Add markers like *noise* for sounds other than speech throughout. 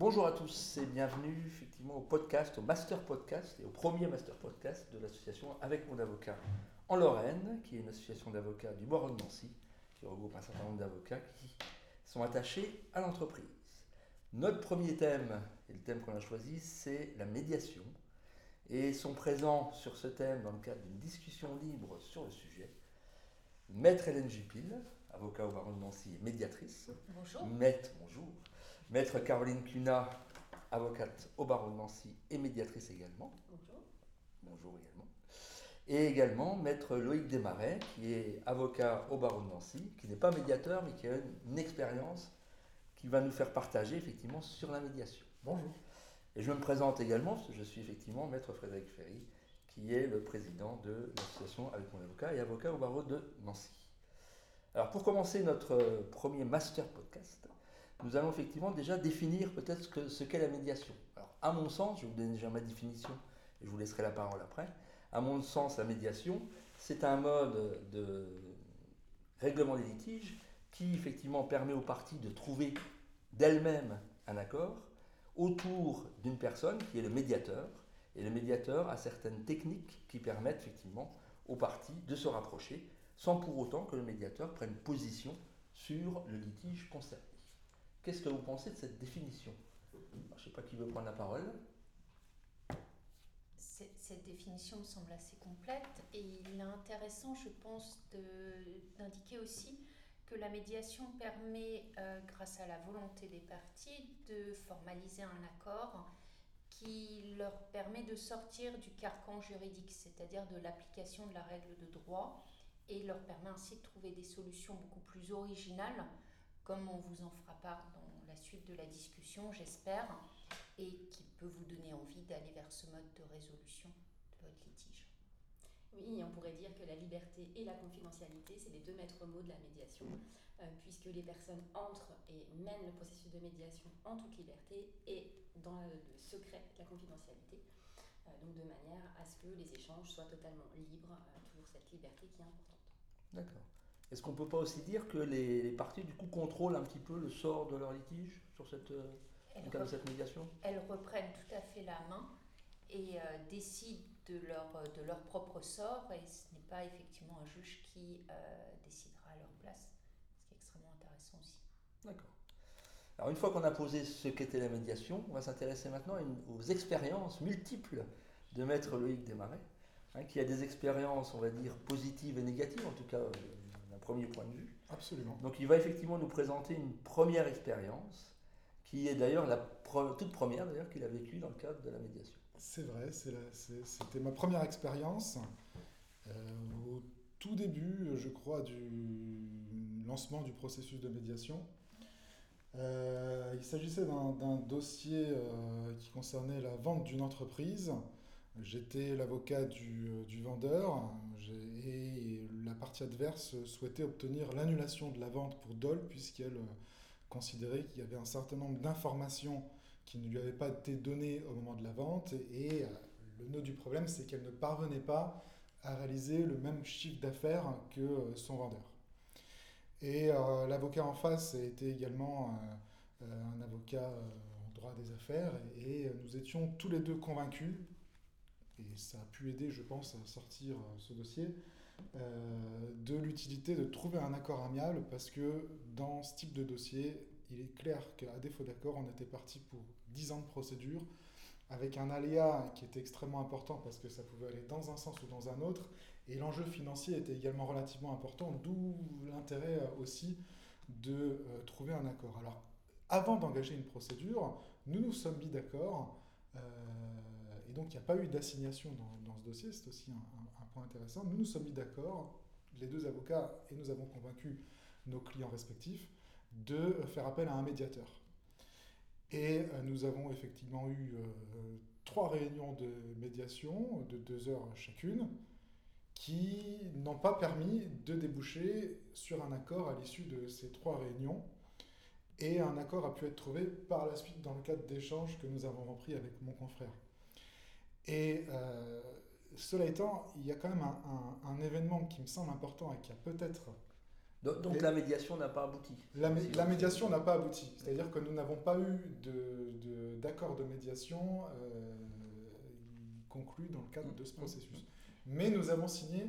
Bonjour à tous et bienvenue effectivement au podcast, au master podcast et au premier master podcast de l'association Avec mon avocat en Lorraine, qui est une association d'avocats du Bois de Nancy, qui regroupe un certain nombre d'avocats qui sont attachés à l'entreprise. Notre premier thème, et le thème qu'on a choisi, c'est la médiation. Et sont présents sur ce thème dans le cadre d'une discussion libre sur le sujet, Maître Hélène Jupil, avocat au barreau de Nancy et médiatrice. Bonjour. Maître, bonjour. Maître Caroline Cunat, avocate au barreau de Nancy et médiatrice également. Bonjour. Bonjour également. Et également Maître Loïc Desmarais, qui est avocat au barreau de Nancy, qui n'est pas médiateur, mais qui a une, expérience qui va nous faire partager effectivement sur la médiation. Bonjour. Et je me présente également, parce que je suis effectivement Maître Frédéric Ferry, qui est le président de l'association avec mon avocat et avocat au barreau de Nancy. Alors pour commencer notre premier master podcast, nous allons effectivement déjà définir peut-être ce qu'est la médiation. Alors à mon sens, je vous donne déjà ma définition et je vous laisserai la parole après. À mon sens, la médiation, c'est un mode de règlement des litiges qui effectivement permet aux parties de trouver d'elles-mêmes un accord autour d'une personne qui est le médiateur. Et le médiateur a certaines techniques qui permettent effectivement aux parties de se rapprocher sans pour autant que le médiateur prenne position sur le litige concerné. Qu'est-ce que vous pensez de cette définition? Je ne sais pas qui veut prendre la parole. Cette définition me semble assez complète et il est intéressant, je pense, d'indiquer aussi que la médiation permet, euh, grâce à la volonté des parties, de formaliser un accord qui leur permet de sortir du carcan juridique, c'est-à-dire de l'application de la règle de droit, et leur permet ainsi de trouver des solutions beaucoup plus originales, comme on vous en fera part dans la suite de la discussion, j'espère, et qui peut vous donner envie d'aller vers ce mode de résolution de votre litige. Oui, on pourrait dire que la liberté et la confidentialité, c'est les deux maîtres mots de la médiation, euh, puisque les personnes entrent et mènent le processus de médiation en toute liberté et dans le, secret de la confidentialité, euh, donc de manière à ce que les échanges soient totalement libres, euh, toujours cette liberté qui est importante. D'accord. Est-ce qu'on ne peut pas aussi dire que les, parties du coup contrôlent un petit peu le sort de leur litige sur cette, dans de cette médiation? Elles reprennent tout à fait la main et décident de leur, de leur propre sort et ce n'est pas effectivement un juge qui euh, décidera à leur place, ce qui est extrêmement intéressant aussi. D'accord. Alors une fois qu'on a posé ce qu'était la médiation, on va s'intéresser maintenant aux expériences multiples de Maître Loïc Desmarais, hein, qui a des expériences, on va dire, positives et négatives, en tout cas euh, premier point de vue. Absolument. Donc il va effectivement nous présenter une première expérience, qui est d'ailleurs la toute première d'ailleurs qu'il a vécue dans le cadre de la médiation. C'est vrai, c'était ma première expérience. Euh, au tout début, je crois, du lancement du processus de médiation. Euh, il s'agissait d'un dossier euh, qui concernait la vente d'une entreprise. J'étais l'avocat du, du, vendeur et la partie adverse souhaitait obtenir l'annulation de la vente pour Dole puisqu'elle considérait qu'il y avait un certain nombre d'informations qui ne lui avait pas été donnée au moment de la vente. Et euh, le nœud du problème, c'est qu'elle ne parvenait pas à réaliser le même chiffre d'affaires que euh, son vendeur. Et euh, l'avocat en face était également un avocat en droit des affaires et nous étions tous les deux convaincus, et ça a pu aider, je pense, à sortir ce dossier, de l'utilité de trouver un accord amiable parce que dans ce type de dossier, il est clair qu'à défaut d'accord, on était parti pour 10 ans de procédure, avec un aléa qui était extrêmement important parce que ça pouvait aller dans un sens ou dans un autre, et l'enjeu financier était également relativement important, d'où l'intérêt euh, aussi de euh, trouver un accord. Alors, avant d'engager une procédure, nous nous sommes mis d'accord, euh, donc il n'y a pas eu d'assignation dans, ce dossier, c'est aussi un, point intéressant. Nous nous sommes mis d'accord, les deux avocats, et nous avons convaincu nos clients respectifs, de faire appel à un médiateur. Et euh, nous avons effectivement eu euh, trois réunions de médiation de deux heures chacune qui n'ont pas permis de déboucher sur un accord à l'issue de ces trois réunions. Et un accord a pu être trouvé par la suite dans le cadre d'échanges que nous avons repris avec mon confrère. Et euh, cela étant, il y a quand même un, un, événement qui me semble important et qui a peut-être Donc, la médiation n'a pas abouti. La, Si, médiation n'a pas abouti. C'est-à-dire que nous n'avons pas eu de- de- d'accord de, médiation euh, conclu dans le cadre de ce processus. Mais nous avons signé,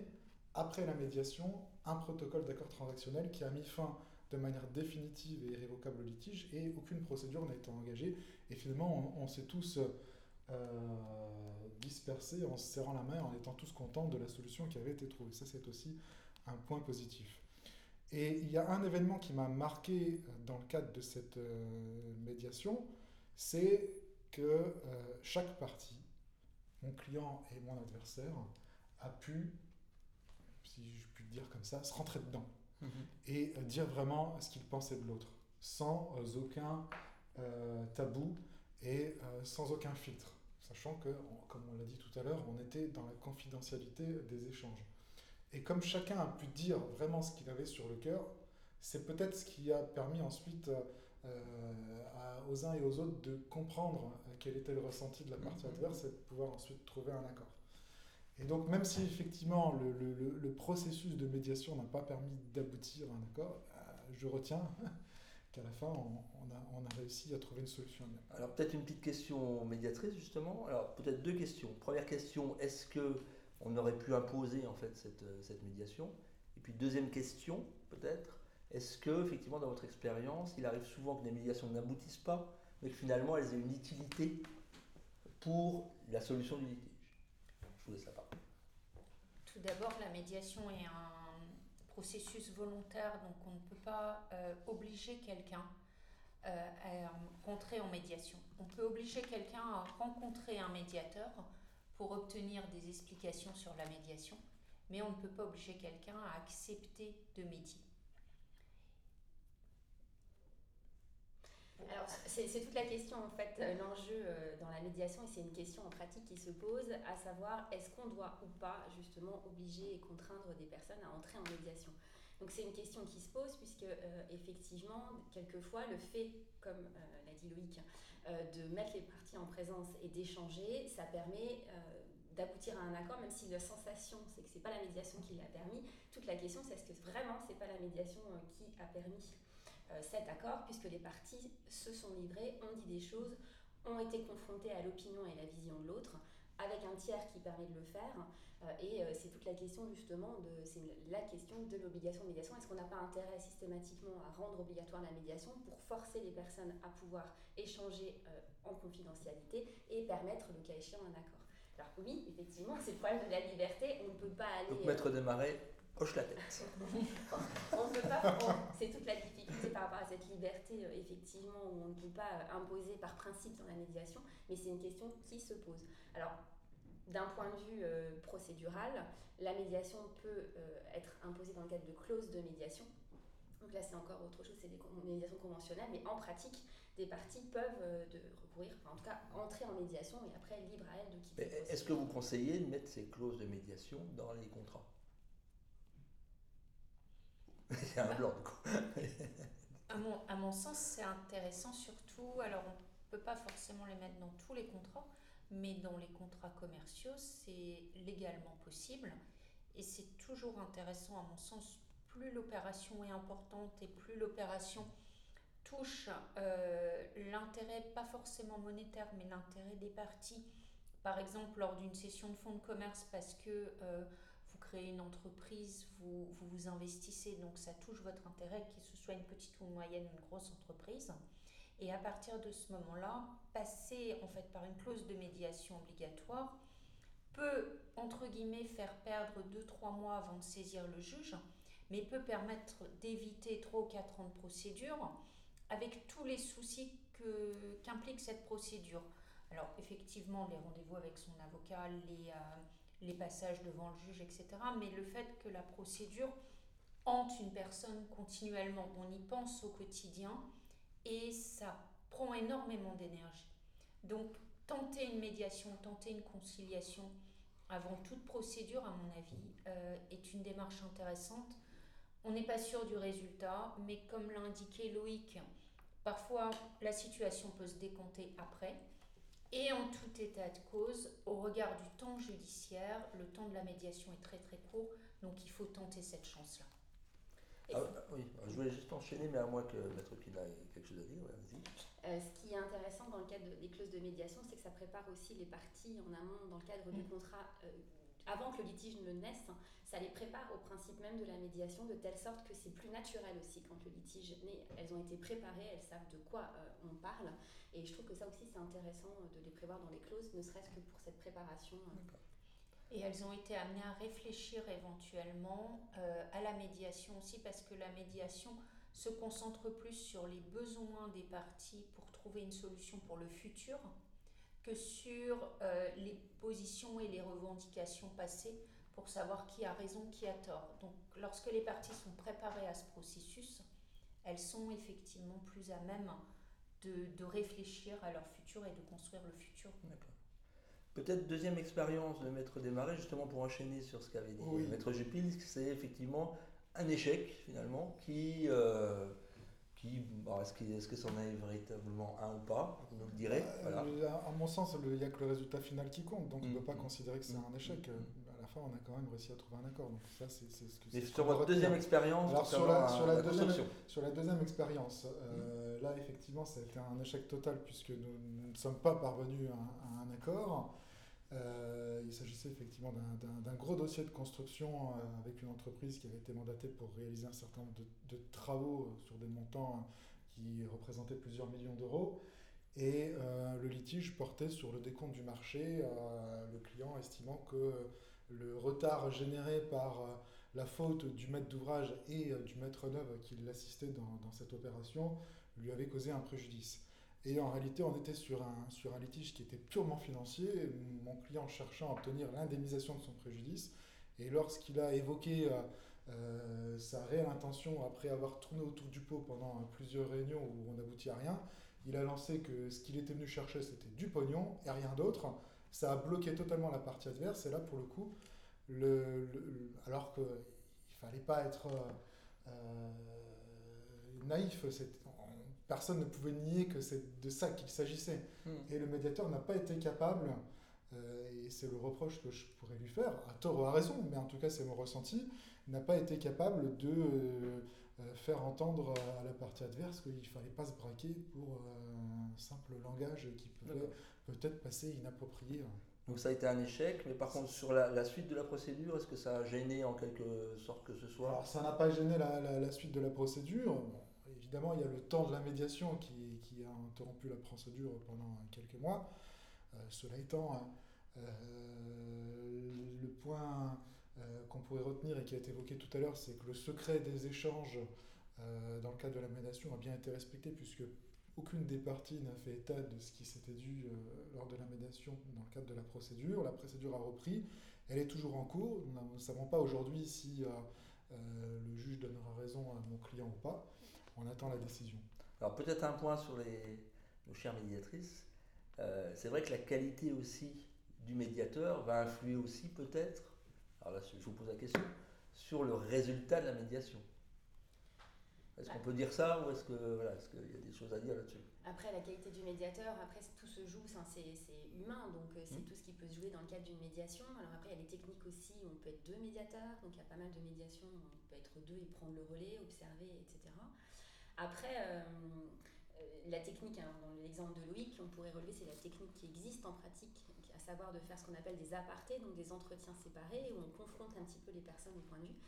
après la médiation, un protocole d'accord transactionnel qui a mis fin de manière définitive et irrévocable au litige et aucune procédure n'a été engagée. Et finalement, on, on s'est tous dispersés en se serrant la main, en étant tous contents de la solution qui avait été trouvée. Ça, c'est aussi un point positif. Et il y a un événement qui m'a marqué dans le cadre de cette euh, médiation, c'est que euh, chaque partie, mon client et mon adversaire, a pu, si je puis dire comme ça, se rentrer dedans Mhm. et euh, dire vraiment ce qu'il pensait de l'autre, sans euh, aucun euh, tabou et euh, sans aucun filtre, sachant que, comme on l'a dit tout à l'heure, on était dans la confidentialité des échanges. Et comme chacun a pu dire vraiment ce qu'il avait sur le cœur, c'est peut-être ce qui a permis ensuite euh, euh, à- aux uns et aux autres de comprendre euh, quel était le ressenti de la partie Mhm. adverse et de pouvoir ensuite trouver un accord. Et donc, même si effectivement le, le- le- le processus de médiation n'a pas permis d'aboutir à un accord, euh, je retiens qu'à la fin, on, on a, on a réussi à trouver une solution. Alors peut-être une petite question médiatrice justement. Alors peut-être deux questions. Première question, est-ce que on aurait pu imposer en fait cette, euh, cette médiation? Et puis deuxième question, peut-être, est-ce que effectivement dans votre expérience, il arrive souvent que des médiations n'aboutissent pas, mais que finalement elles aient une utilité pour la solution du litige? Je vous laisse la parole. Tout d'abord, la médiation est un processus volontaire, donc on ne peut pas euh, obliger quelqu'un euh, à rentrer en médiation. On peut obliger quelqu'un à rencontrer un médiateur pour obtenir des explications sur la médiation, mais on ne peut pas obliger quelqu'un à accepter de médier. Alors, c'est toute la question en fait. Euh, L'enjeu euh, dans la médiation, et c'est une question en pratique qui se pose, à savoir est-ce qu'on doit ou pas justement obliger et contraindre des personnes à entrer en médiation? Donc c'est une question qui se pose puisque euh, effectivement, quelquefois, le fait, comme l'a dit Loïc, de mettre les parties en présence et d'échanger, ça permet d'aboutir à un accord, même si la sensation c'est que c'est pas la médiation qui l'a permis. Toute la question c'est est-ce que vraiment c'est pas la médiation qui a permis? Cet accord, puisque les parties se sont livrées, ont dit des choses, ont été confrontées à l'opinion et la vision de l'autre, avec un tiers qui permet de le faire. euh, et euh, c'est toute la question justement de, c'est la question de l'obligation de médiation. Est-ce qu'on n'a pas intérêt systématiquement à rendre obligatoire la médiation pour forcer les personnes à pouvoir échanger euh, en confidentialité et permettre le cas échéant un accord? Alors oui, effectivement, c'est le problème de la liberté. On ne peut pas aller. Donc euh, Maître Desmarais hoche la tête. *laughs* on ne peut pas, c'est toute la difficulté par rapport à cette liberté, euh, effectivement, où on ne peut pas euh, imposer par principe dans la médiation, mais c'est une question qui se pose. Alors, d'un point de vue euh, procédural, la médiation peut euh, être imposée dans le cadre de clauses de médiation. Donc là, c'est encore autre chose, c'est des médiations conventionnelles, mais en pratique, des parties peuvent euh, de recourir, enfin, en tout cas, entrer en médiation et après, libre à elles de quitter. Est-ce que vous conseillez de mettre ces clauses de médiation dans les contrats? *laughs* Il y a un blanc du coup. À mon, sens, c'est intéressant surtout, alors on ne peut pas forcément les mettre dans tous les contrats, mais dans les contrats commerciaux, c'est légalement possible. Et c'est toujours intéressant, à mon sens, plus l'opération est importante et plus l'opération touche euh, l'intérêt, pas forcément monétaire, mais l'intérêt des parties. Par exemple, lors d'une session de fonds de commerce, parce que euh, créez une entreprise, vous, vous investissez, donc ça touche votre intérêt, que ce soit une petite ou moyenne ou une grosse entreprise. Et à partir de ce moment-là, passer en fait par une clause de médiation obligatoire peut, entre guillemets, faire perdre 2-3 mois avant de saisir le juge, mais peut permettre d'éviter 3 ou 4 ans de procédure avec tous les soucis que- qu'implique cette procédure. Alors effectivement, les rendez-vous avec son avocat, les, euh, les passages devant le juge, etc. Mais le fait que la procédure hante une personne continuellement, on y pense au quotidien et ça prend énormément d'énergie. Donc tenter une médiation, tenter une conciliation avant toute procédure, à mon avis, euh, est une démarche intéressante. On n'est pas sûr du résultat, mais comme l'a indiqué Loïc, parfois la situation peut se décompter après. Et en tout état de cause, au regard du temps judiciaire, le temps de la médiation est très très court, donc il faut tenter cette chance-là. Ah, ah, oui, je voulais juste enchaîner, mais à moins que Maître Pina ait quelque chose à dire. ouais, vas-y. Euh, ce qui est intéressant dans le cadre de- des clauses de médiation, c'est que ça prépare aussi les parties en amont dans le cadre du contrat. euh, avant que le litige ne naisse, ça les prépare au principe même de la médiation de telle sorte que c'est plus naturel aussi quand le litige naît. Elles ont été préparées, elles savent de quoi euh, on parle. Et je trouve que ça aussi c'est intéressant euh, de les prévoir dans les clauses, ne serait-ce que pour cette préparation. euh. Et elles ont été amenées à réfléchir éventuellement euh, à la médiation aussi, parce que la médiation se concentre plus sur les besoins des parties pour trouver une solution pour le futur que sur euh, les positions et les revendications passées pour savoir qui a raison, qui a tort. Donc lorsque les parties sont préparées à ce processus, elles sont effectivement plus à même de, de réfléchir à leur futur et de construire le futur. D'accord. Peut-être deuxième expérience de Maître Desmarais, justement pour enchaîner sur ce qu'avait dit Oui. Maître Jupil, c'est effectivement un échec finalement qui. euh, qui bon, est-ce, qu'il- est-ce que c'en est véritablement un ou pas? Vous nous le direz. Voilà. Euh, à à mon sens, il n'y a que le résultat final qui compte, donc on ne Mm. peut pas considérer que c'est Mm. un échec. Mm. Euh, À la fin, on a quand même réussi à trouver un accord. Donc ça, c'est c'est ce que Mais sur votre deuxième expérience, Alors, sur la- sur la la deuxième-. Sur la deuxième expérience, euh, là effectivement ça a été un échec total puisque nous ne sommes pas parvenus à un accord. Euh, il s'agissait effectivement d'un- gros dossier de construction euh, avec une entreprise qui avait été mandatée pour réaliser un certain nombre de, travaux euh, sur des montants qui représentaient plusieurs millions d'euros. Et le litige portait sur le décompte du marché, le client estimant que le retard généré par la faute du maître d'ouvrage et du maître d'œuvre qui l'assistait dans cette opération lui avait causé un préjudice. Et en réalité, on était sur un, sur un litige qui était purement financier, mon client cherchant à obtenir l'indemnisation de son préjudice. Et lorsqu'il a évoqué euh, euh, sa réelle intention, après avoir tourné autour du pot pendant plusieurs réunions où on n'aboutit à rien, il a lancé que ce qu'il était venu chercher, c'était du pognon et rien d'autre. Ça a bloqué totalement la partie adverse. Et là, pour le coup, le, alors qu'il ne fallait pas être euh, euh, naïf, personne ne pouvait nier que c'est de ça qu'il s'agissait. Hmm. Et le médiateur n'a pas été capable, euh, et c'est le reproche que je pourrais lui faire, à tort ou à raison, mais en tout cas c'est mon ressenti, n'a pas été capable de euh, euh, faire entendre à la partie adverse qu'il ne fallait pas se braquer pour euh, un simple langage qui pouvait peut-être passer inapproprié. Donc ça a été un échec, mais par contre sur la, la suite de la procédure, est-ce que ça a gêné en quelque sorte que ce soit? Alors ça n'a pas gêné la, la- la suite de la procédure. Bon, évidemment, il y a le temps de la médiation qui, a interrompu la procédure pendant quelques mois. Euh, cela étant, euh, le point euh, qu'on pourrait retenir et qui a été évoqué tout à l'heure, c'est que le secret des échanges dans le cadre de la médiation a bien été respecté puisque aucune des parties n'a fait état de ce qui s'était dû lors de la médiation dans le cadre de la procédure. La procédure a repris. Elle est toujours en cours. Nous ne savons pas aujourd'hui si le juge donnera raison à mon client ou pas. On attend la décision. Alors peut-être un point sur les, nos chères médiatrices. Euh, c'est vrai que la qualité aussi du médiateur va influer aussi peut-être, alors là je vous pose la question, sur le résultat de la médiation. Est-ce qu'on peut dire ça ou est-ce que voilà, est-ce qu'il y a des choses à dire là-dessus? Après, la qualité du médiateur, après tout se joue, c'est humain, donc euh, c'est Mhm. tout ce qui peut se jouer dans le cadre d'une médiation. Alors après, il y a les techniques aussi, on peut être deux médiateurs, donc il y a pas mal de médiations, on peut être deux et prendre le relais, observer, etc. Après, euh, la technique, hein, dans l'exemple de Loïc, on pourrait relever, c'est la technique qui existe en pratique, à savoir de faire ce qu'on appelle des apartés, donc des entretiens séparés, où on confronte un petit peu les personnes au point de vue.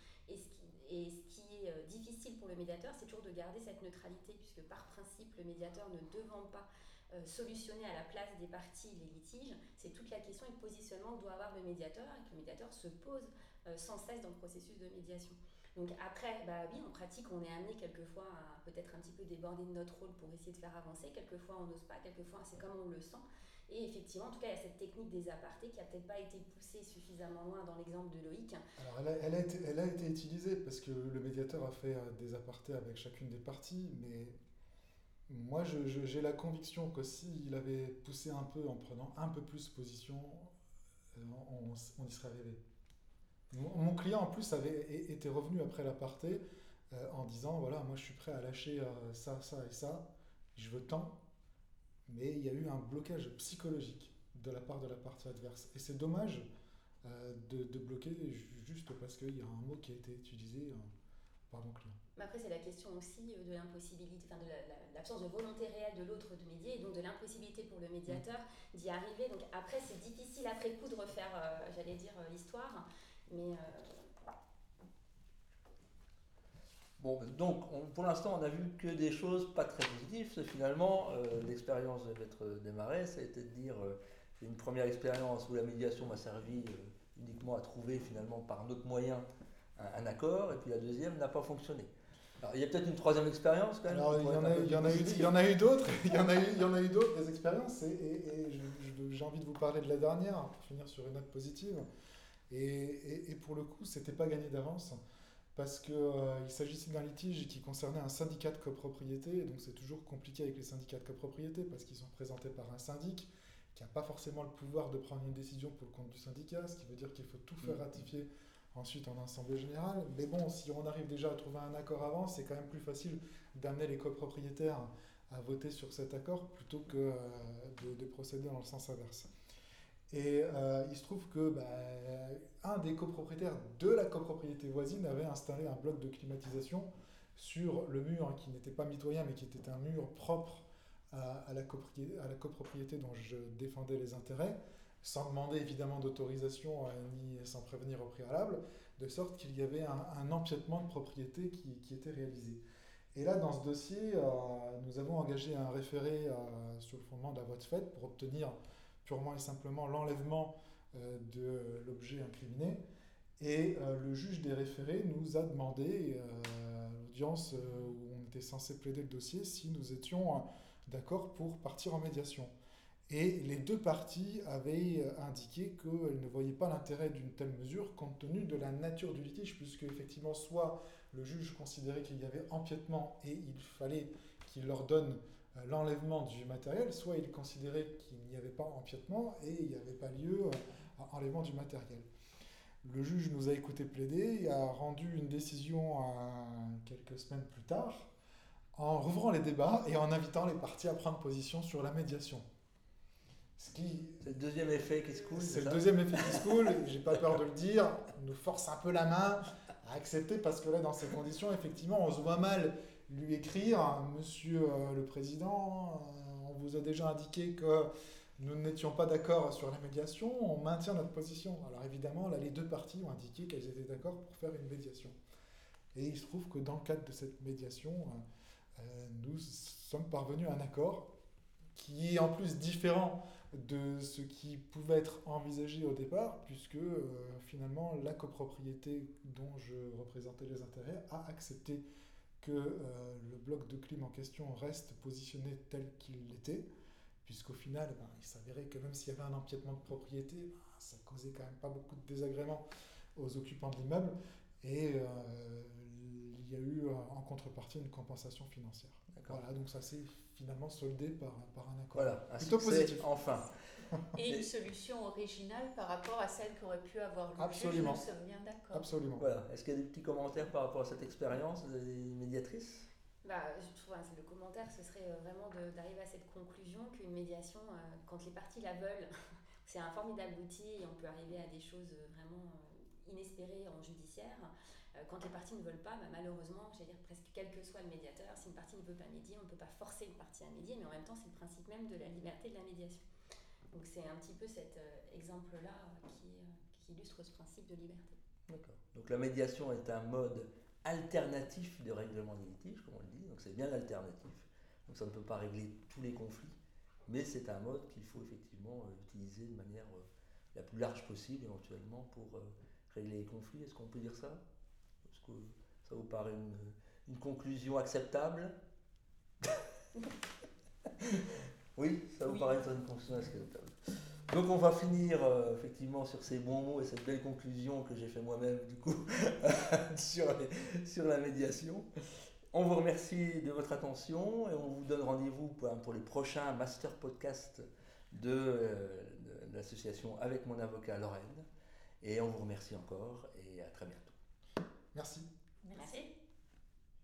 Et ce qui, est euh, difficile pour le médiateur, c'est toujours de garder cette neutralité, puisque par principe, le médiateur ne devant pas euh, solutionner à la place des parties les litiges, c'est toute la question et le positionnement que doit avoir le médiateur, et que le médiateur se pose sans cesse dans le processus de médiation. Donc après, bah oui, en pratique, on est amené quelquefois à peut-être un petit peu déborder de notre rôle pour essayer de faire avancer. Quelquefois, on n'ose pas, quelquefois, c'est comme on le sent. Et effectivement, en tout cas, il y a cette technique des apartés qui a peut-être pas été poussée suffisamment loin dans l'exemple de Loïc. Alors elle a, été, elle a été utilisée parce que le médiateur a fait euh, des apartés avec chacune des parties, mais moi j'ai la conviction que s'il avait poussé un peu en prenant un peu plus position, euh, on y serait arrivé. Mon, client en plus avait été revenu après l'aparté euh, en disant voilà moi je suis prêt à lâcher euh, ça, ça et ça, je veux tant, mais il y a eu un blocage psychologique de la part de la partie adverse. Et c'est dommage euh, de, bloquer ju- juste parce qu'il y a un mot qui a été utilisé par mon client. Mais après, c'est la question aussi de l'impossibilité, enfin de l'absence de volonté réelle de l'autre de médier, et donc de l'impossibilité pour le médiateur d'y arriver. Donc après, c'est difficile après coup de refaire, j'allais dire, l'histoire, mais Bon, donc pour l'instant, on n'a vu que des choses pas très positives. Finalement, euh, l'expérience de être démarrée, ça a été de dire euh, une première expérience où la médiation m'a servi euh, uniquement à trouver finalement par notre moyen un, accord, et puis la deuxième n'a pas fonctionné. Alors, il y a peut-être une troisième expérience quand même. Alors, il y, en a, il y, en a eu, il y en a eu d'autres, *laughs* il y en a eu, il y en a eu d'autres des expériences, et, j'ai envie de vous parler de la dernière pour finir sur une note positive. Et, et pour le coup, c'était pas gagné d'avance parce qu'il euh, s'agissait d'un litige qui concernait un syndicat de copropriété, et donc c'est toujours compliqué avec les syndicats de copropriété parce qu'ils sont présentés par un syndic qui n'a pas forcément le pouvoir de prendre une décision pour le compte du syndicat, ce qui veut dire qu'il faut tout faire mm. ratifier ensuite en assemblée générale. Mais bon, si on arrive déjà à trouver un accord avant, c'est quand même plus facile d'amener les copropriétaires à voter sur cet accord plutôt que euh, de, de procéder dans le sens inverse. Et euh, il se trouve que bah, un des copropriétaires de la copropriété voisine avait installé un bloc de climatisation sur le mur hein, qui n'était pas mitoyen mais qui était un mur propre à, la, copropriété, à la, copropriété, dont je défendais les intérêts, sans demander évidemment d'autorisation euh, ni sans prévenir au préalable, de sorte qu'il y avait un, empiètement de propriété qui, qui, était réalisé. Et là, dans ce dossier, euh, nous avons engagé un référé sur le fondement de la vote faite pour obtenir purement et simplement l'enlèvement euh, de l'objet incriminé. Et euh, le juge des référés nous a demandé, euh, l'audience où on était censé plaider le dossier, si nous étions d'accord pour partir en médiation. Et les deux parties avaient indiqué qu'elles ne voyaient pas l'intérêt d'une telle mesure compte tenu de la nature du litige, puisque effectivement, soit le juge considérait qu'il y avait empiètement et il fallait qu'il leur donne l'enlèvement du matériel, soit il considérait qu'il n'y avait pas empiètement et il n'y avait pas lieu à euh, enlèvement du matériel. Le juge nous a écouté plaider et a rendu une décision quelques semaines plus tard en rouvrant les débats et en invitant les parties à prendre position sur la médiation. C'est le deuxième effet qui se coule. C'est le deuxième effet qui se coule, *laughs* j'ai pas peur de le dire, nous force un peu la main à accepter parce que là, dans ces conditions, effectivement, on se voit mal lui écrire, Monsieur euh, le Président, euh, on vous a déjà indiqué que nous n'étions pas d'accord sur la médiation, on maintient notre position. Alors évidemment, là, les deux parties ont indiqué qu'elles étaient d'accord pour faire une médiation. Et il se trouve que dans le cadre de cette médiation, euh, nous sommes parvenus à un accord qui est en plus différent de ce qui pouvait être envisagé au départ, puisque finalement la copropriété dont je représentais les intérêts a accepté que euh, le bloc de clim en question reste positionné tel qu'il l'était, puisqu'au final, ben, il s'avérait que même s'il y avait un empiètement de propriété, ben, ça causait quand même pas beaucoup de désagréments aux occupants de l'immeuble, et euh, il y a eu euh, en contrepartie une compensation financière. Voilà, donc ça s'est finalement soldé par, par un accord. Voilà, un Plutôt positif. Enfin. *laughs* Et une solution originale par rapport à celle qu'aurait pu avoir le Absolument. nous sommes bien d'accord. Absolument. Voilà. Est-ce qu'il y a des petits commentaires par rapport à cette expérience des médiatrices? Bah, je trouve, hein, le commentaire, ce serait euh, vraiment d'arriver à cette conclusion qu'une médiation, euh, quand les parties la veulent, *laughs* c'est un formidable outil et on peut arriver à des choses euh, vraiment inespérées en judiciaire. quand les parties ne veulent pas, bah, malheureusement, j'allais dire presque quel que soit le médiateur, si une partie ne veut pas médier, on ne peut pas forcer une partie à médier, mais en même temps, c'est le principe même de la liberté de la médiation. Donc c'est un petit peu cet euh, exemple-là qui, euh, qui, illustre ce principe de liberté. D'accord. Donc la médiation est un mode alternatif de règlement des litiges, comme on le dit. Donc c'est bien l'alternatif. Donc ça ne peut pas régler tous les conflits, mais c'est un mode qu'il faut effectivement euh, utiliser de manière la plus large possible éventuellement pour régler les conflits. Est-ce qu'on peut dire ça? Est-ce que ça vous paraît une, une conclusion acceptable? *laughs* Oui, ça vous paraît une conclusion acceptable. Donc on va finir euh, effectivement sur ces bons mots et cette belle conclusion que j'ai fait moi-même du coup *laughs* sur, sur la médiation. On vous remercie de votre attention et on vous donne rendez-vous pour, les prochains master podcasts de, euh, de l'association avec mon avocat Lorraine. Et on vous remercie encore et à très bientôt. Merci. Merci.